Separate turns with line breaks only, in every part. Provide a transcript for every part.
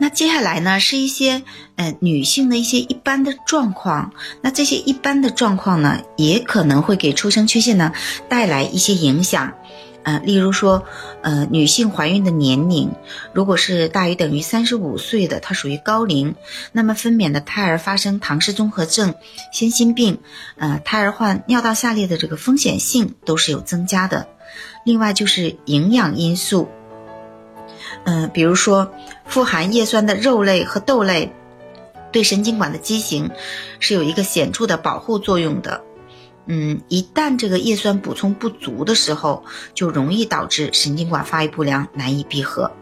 那接下来呢，是一些呃女性的一些一般的状况。那这些一般的状况呢，也可能会给出生缺陷呢带来一些影响。呃，例如说，呃，女性怀孕的年龄如果是大于等于三十五岁的，它属于高龄，那么分娩的胎儿发生唐氏综合症、先心病，呃，胎儿患尿道下裂的这个风险性都是有增加的。另外就是营养因素。嗯，比如说富含叶酸的肉类和豆类，对神经管的畸形是有一个显著的保护作用的。嗯，一旦这个叶酸补充不足的时候，就容易导致神经管发育不良，难以闭合。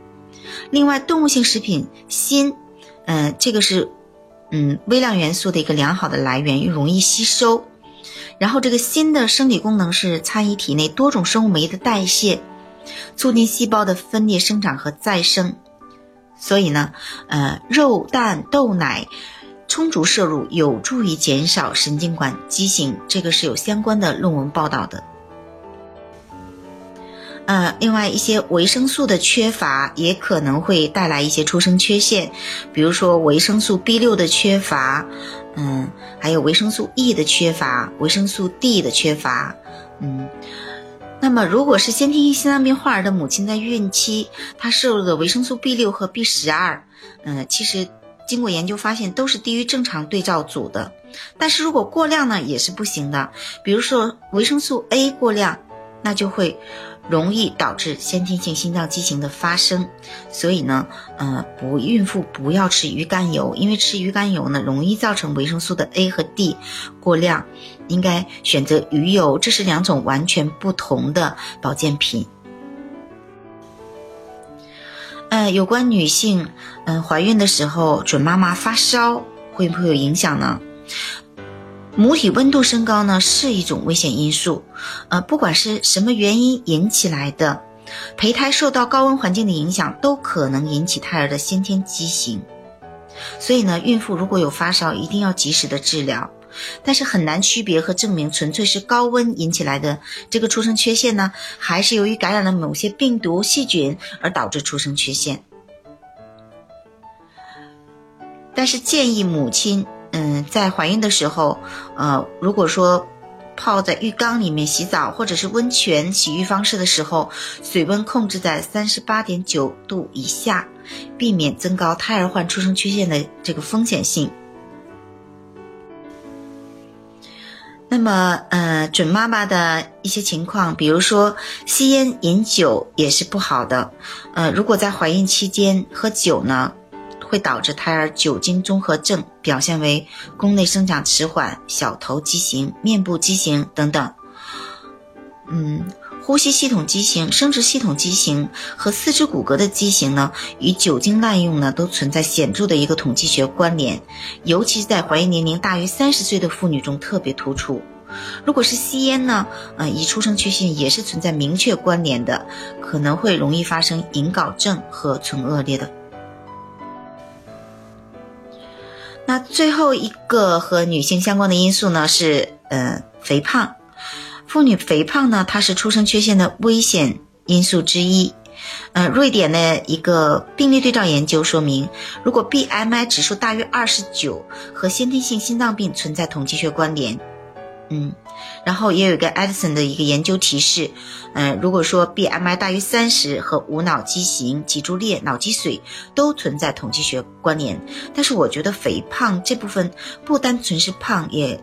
另外，动物性食品锌，嗯，这个是嗯微量元素的一个良好的来源，又容易吸收。然后，这个锌的生理功能是参与体内多种生物酶的代谢。促进细胞的分裂、生长和再生，所以呢，呃，肉、蛋、豆奶充足摄入有助于减少神经管畸形，这个是有相关的论文报道的。呃，另外一些维生素的缺乏也可能会带来一些出生缺陷，比如说维生素 B 六的缺乏，嗯，还有维生素 E 的缺乏，维生素 D 的缺乏，嗯。那么，如果是先天性心脏病患儿的母亲在孕期，她摄入的维生素 B 六和 B 十二，嗯，其实经过研究发现都是低于正常对照组的。但是如果过量呢，也是不行的。比如说维生素 A 过量，那就会。容易导致先天性心脏畸形的发生，所以呢，呃，不孕妇不要吃鱼肝油，因为吃鱼肝油呢，容易造成维生素的 A 和 D 过量，应该选择鱼油，这是两种完全不同的保健品。呃，有关女性，嗯，怀孕的时候准妈妈发烧，会不会有影响呢？母体温度升高呢是一种危险因素，呃，不管是什么原因引起来的，胚胎受到高温环境的影响，都可能引起胎儿的先天畸形。所以呢，孕妇如果有发烧，一定要及时的治疗。但是很难区别和证明纯粹是高温引起来的这个出生缺陷呢，还是由于感染了某些病毒细菌而导致出生缺陷。但是建议母亲。嗯，在怀孕的时候，呃，如果说泡在浴缸里面洗澡，或者是温泉洗浴方式的时候，水温控制在三十八点九度以下，避免增高胎儿患出生缺陷的这个风险性。那么，呃，准妈妈的一些情况，比如说吸烟、饮酒也是不好的。呃，如果在怀孕期间喝酒呢？会导致胎儿酒精综合症，表现为宫内生长迟缓、小头畸形、面部畸形等等。嗯，呼吸系统畸形、生殖系统畸形和四肢骨骼的畸形呢，与酒精滥用呢都存在显著的一个统计学关联，尤其是在怀孕年龄大于三十岁的妇女中特别突出。如果是吸烟呢，呃，与出生缺陷也是存在明确关联的，可能会容易发生隐睾症和存恶劣的。那最后一个和女性相关的因素呢是，呃，肥胖。妇女肥胖呢，它是出生缺陷的危险因素之一。呃，瑞典的一个病例对照研究说明，如果 BMI 指数大于二十九，和先天性心脏病存在统计学关联。嗯，然后也有一个 Edison 的一个研究提示，嗯，如果说 BMI 大于三十和无脑畸形、脊柱裂、脑积水都存在统计学关联，但是我觉得肥胖这部分不单纯是胖，也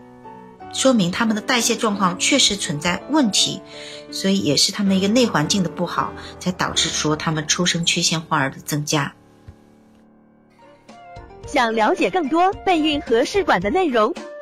说明他们的代谢状况确实存在问题，所以也是他们一个内环境的不好，才导致说他们出生缺陷患儿的增加。
想了解更多备孕和试管的内容。